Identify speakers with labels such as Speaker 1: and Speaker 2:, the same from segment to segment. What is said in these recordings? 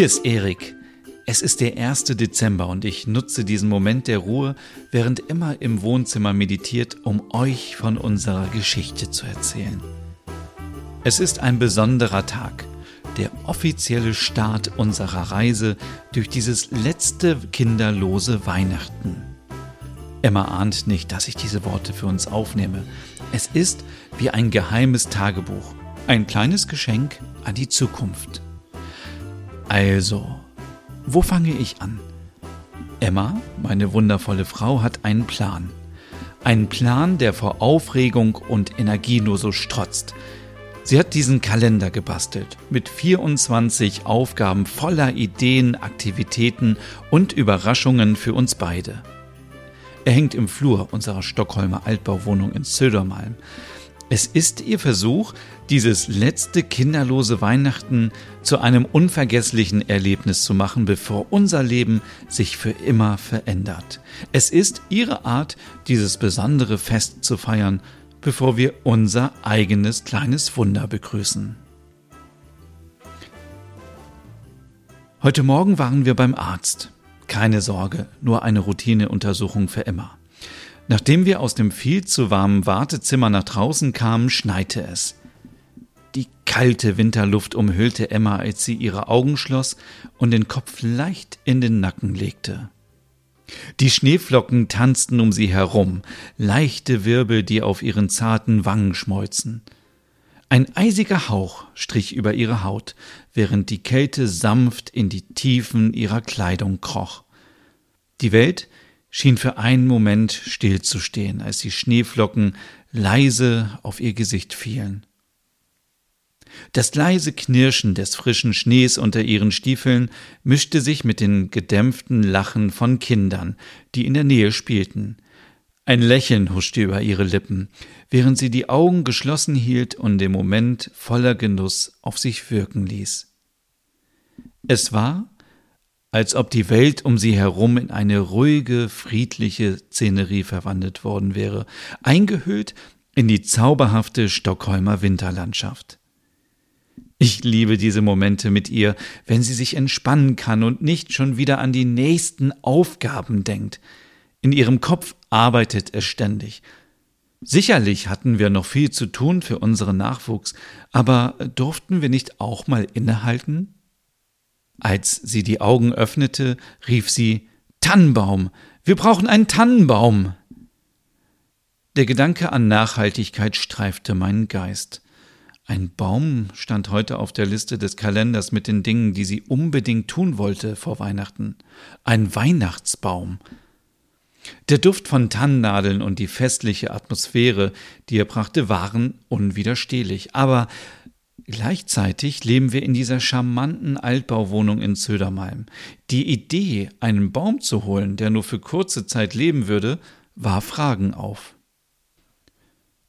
Speaker 1: Hier ist Erik. Es ist der 1. Dezember und ich nutze diesen Moment der Ruhe, während Emma im Wohnzimmer meditiert, um euch von unserer Geschichte zu erzählen. Es ist ein besonderer Tag, der offizielle Start unserer Reise durch dieses letzte kinderlose Weihnachten. Emma ahnt nicht, dass ich diese Worte für uns aufnehme. Es ist wie ein geheimes Tagebuch, ein kleines Geschenk an die Zukunft. Also, wo fange ich an? Emma, meine wundervolle Frau, hat einen Plan. Einen Plan, der vor Aufregung und Energie nur so strotzt. Sie hat diesen Kalender gebastelt mit 24 Aufgaben voller Ideen, Aktivitäten und Überraschungen für uns beide. Er hängt im Flur unserer Stockholmer Altbauwohnung in Södermalm. Es ist ihr Versuch, dieses letzte kinderlose Weihnachten zu einem unvergesslichen Erlebnis zu machen, bevor unser Leben sich für immer verändert. Es ist ihre Art, dieses besondere Fest zu feiern, bevor wir unser eigenes kleines Wunder begrüßen. Heute Morgen waren wir beim Arzt. Keine Sorge, nur eine Routineuntersuchung für Emma. Nachdem wir aus dem viel zu warmen Wartezimmer nach draußen kamen, schneite es. Die kalte Winterluft umhüllte Emma, als sie ihre Augen schloss und den Kopf leicht in den Nacken legte. Die Schneeflocken tanzten um sie herum, leichte Wirbel, die auf ihren zarten Wangen schmolzen. Ein eisiger Hauch strich über ihre Haut, während die Kälte sanft in die Tiefen ihrer Kleidung kroch. Die Welt schien für einen Moment stillzustehen, als die Schneeflocken leise auf ihr Gesicht fielen. Das leise Knirschen des frischen Schnees unter ihren Stiefeln mischte sich mit den gedämpften Lachen von Kindern, die in der Nähe spielten. Ein Lächeln huschte über ihre Lippen, während sie die Augen geschlossen hielt und den Moment voller Genuss auf sich wirken ließ. Es war, als ob die Welt um sie herum in eine ruhige, friedliche Szenerie verwandelt worden wäre, eingehüllt in die zauberhafte Stockholmer Winterlandschaft. Ich liebe diese Momente mit ihr, wenn sie sich entspannen kann und nicht schon wieder an die nächsten Aufgaben denkt. In ihrem Kopf arbeitet es ständig. Sicherlich hatten wir noch viel zu tun für unseren Nachwuchs, aber durften wir nicht auch mal innehalten? Als sie die Augen öffnete, rief sie Tannenbaum. Wir brauchen einen Tannenbaum. Der Gedanke an Nachhaltigkeit streifte meinen Geist. Ein Baum stand heute auf der Liste des Kalenders mit den Dingen, die sie unbedingt tun wollte vor Weihnachten. Ein Weihnachtsbaum. Der Duft von Tannennadeln und die festliche Atmosphäre, die er brachte, waren unwiderstehlich. Aber Gleichzeitig leben wir in dieser charmanten Altbauwohnung in Södermalm. Die Idee, einen Baum zu holen, der nur für kurze Zeit leben würde, war Fragen auf.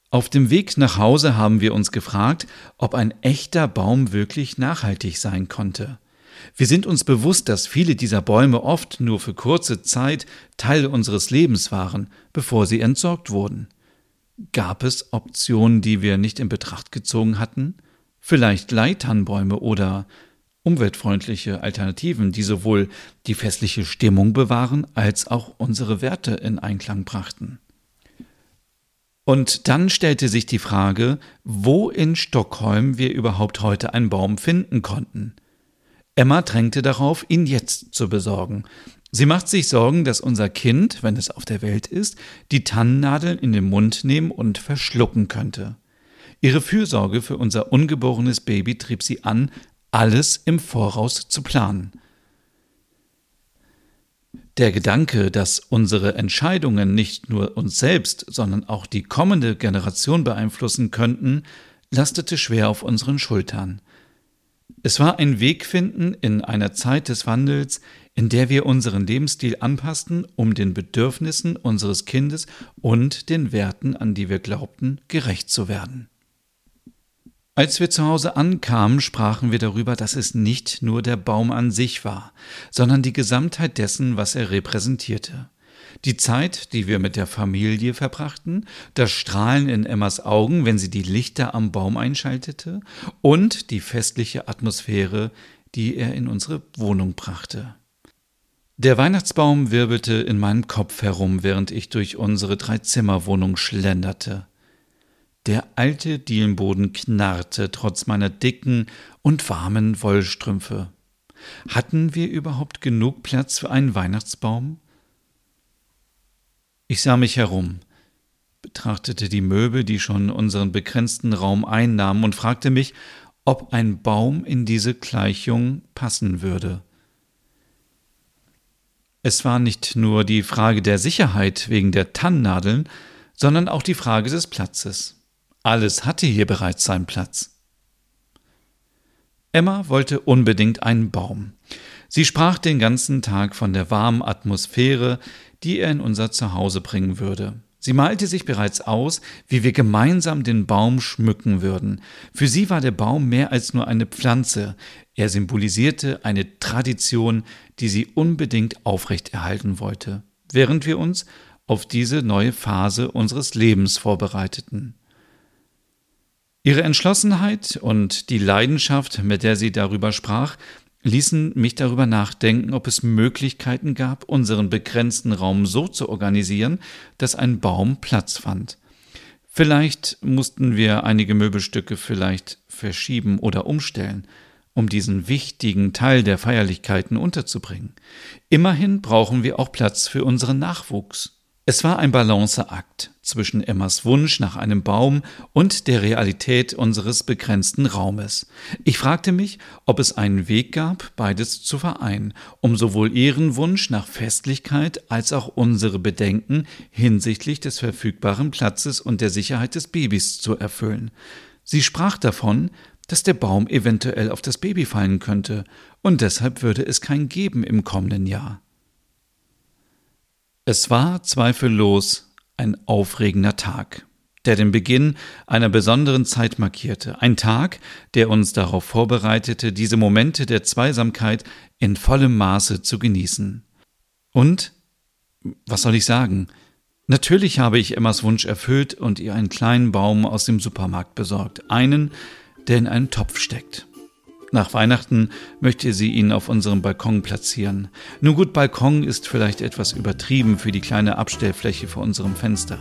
Speaker 1: Auf dem Weg nach Hause haben wir uns gefragt, ob ein echter Baum wirklich nachhaltig sein konnte. Wir sind uns bewusst, dass viele dieser Bäume oft nur für kurze Zeit Teil unseres Lebens waren, bevor sie entsorgt wurden. Gab es Optionen, die wir nicht in Betracht gezogen hatten? Vielleicht Leiternbäume oder umweltfreundliche Alternativen, die sowohl die festliche Stimmung bewahren als auch unsere Werte in Einklang brachten. Und dann stellte sich die Frage, wo in Stockholm wir überhaupt heute einen Baum finden konnten. Emma drängte darauf, ihn jetzt zu besorgen. Sie macht sich Sorgen, dass unser Kind, wenn es auf der Welt ist, die Tannennadeln in den Mund nehmen und verschlucken könnte. Ihre Fürsorge für unser ungeborenes Baby trieb sie an, alles im Voraus zu planen. Der Gedanke, dass unsere Entscheidungen nicht nur uns selbst, sondern auch die kommende Generation beeinflussen könnten, lastete schwer auf unseren Schultern. Es war ein Wegfinden in einer Zeit des Wandels, in der wir unseren Lebensstil anpassten, um den Bedürfnissen unseres Kindes und den Werten, an die wir glaubten, gerecht zu werden. Als wir zu Hause ankamen, sprachen wir darüber, dass es nicht nur der Baum an sich war, sondern die Gesamtheit dessen, was er repräsentierte. Die Zeit, die wir mit der Familie verbrachten, das Strahlen in Emmas Augen, wenn sie die Lichter am Baum einschaltete, und die festliche Atmosphäre, die er in unsere Wohnung brachte. Der Weihnachtsbaum wirbelte in meinem Kopf herum, während ich durch unsere Dreizimmerwohnung schlenderte. Der alte Dielenboden knarrte trotz meiner dicken und warmen Wollstrümpfe. Hatten wir überhaupt genug Platz für einen Weihnachtsbaum? Ich sah mich herum, betrachtete die Möbel, die schon unseren begrenzten Raum einnahmen, und fragte mich, ob ein Baum in diese Gleichung passen würde. Es war nicht nur die Frage der Sicherheit wegen der Tannennadeln, sondern auch die Frage des Platzes. Alles hatte hier bereits seinen Platz. Emma wollte unbedingt einen Baum. Sie sprach den ganzen Tag von der warmen Atmosphäre, die er in unser Zuhause bringen würde. Sie malte sich bereits aus, wie wir gemeinsam den Baum schmücken würden. Für sie war der Baum mehr als nur eine Pflanze. Er symbolisierte eine Tradition, die sie unbedingt aufrechterhalten wollte, während wir uns auf diese neue Phase unseres Lebens vorbereiteten. Ihre Entschlossenheit und die Leidenschaft, mit der sie darüber sprach, ließen mich darüber nachdenken, ob es Möglichkeiten gab, unseren begrenzten Raum so zu organisieren, dass ein Baum Platz fand. Vielleicht mussten wir einige Möbelstücke vielleicht verschieben oder umstellen, um diesen wichtigen Teil der Feierlichkeiten unterzubringen. Immerhin brauchen wir auch Platz für unseren Nachwuchs. Es war ein Balanceakt zwischen Emmas Wunsch nach einem Baum und der Realität unseres begrenzten Raumes. Ich fragte mich, ob es einen Weg gab, beides zu vereinen, um sowohl ihren Wunsch nach Festlichkeit als auch unsere Bedenken hinsichtlich des verfügbaren Platzes und der Sicherheit des Babys zu erfüllen. Sie sprach davon, dass der Baum eventuell auf das Baby fallen könnte, und deshalb würde es kein geben im kommenden Jahr. Es war zweifellos ein aufregender Tag, der den Beginn einer besonderen Zeit markierte, ein Tag, der uns darauf vorbereitete, diese Momente der Zweisamkeit in vollem Maße zu genießen. Und, was soll ich sagen, natürlich habe ich Emmas Wunsch erfüllt und ihr einen kleinen Baum aus dem Supermarkt besorgt, einen, der in einen Topf steckt. Nach Weihnachten möchte sie ihn auf unserem Balkon platzieren. Nun gut, Balkon ist vielleicht etwas übertrieben für die kleine Abstellfläche vor unserem Fenster.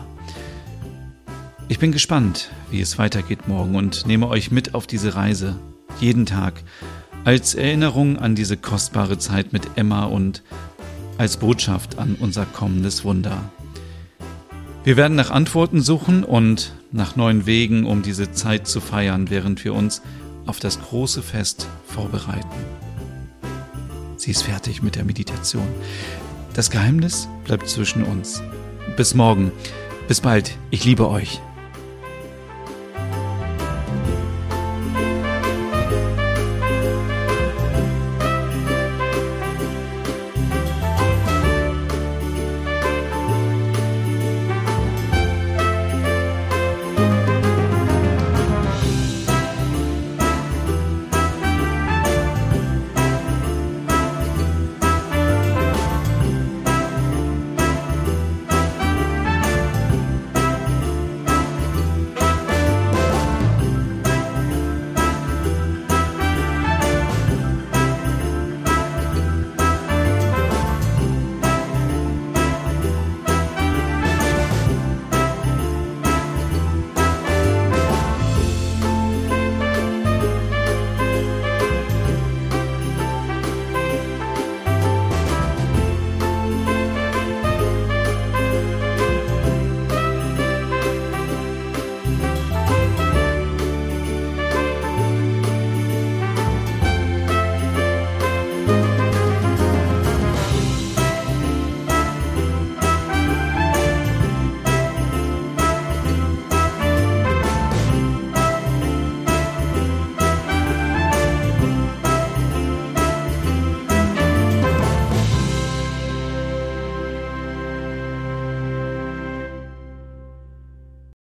Speaker 1: Ich bin gespannt, wie es weitergeht morgen und nehme euch mit auf diese Reise. Jeden Tag. Als Erinnerung an diese kostbare Zeit mit Emma und als Botschaft an unser kommendes Wunder. Wir werden nach Antworten suchen und nach neuen Wegen, um diese Zeit zu feiern, während wir uns auf das große Fest vorbereiten. Sie ist fertig mit der Meditation. Das Geheimnis bleibt zwischen uns. Bis morgen. Bis bald. Ich liebe euch.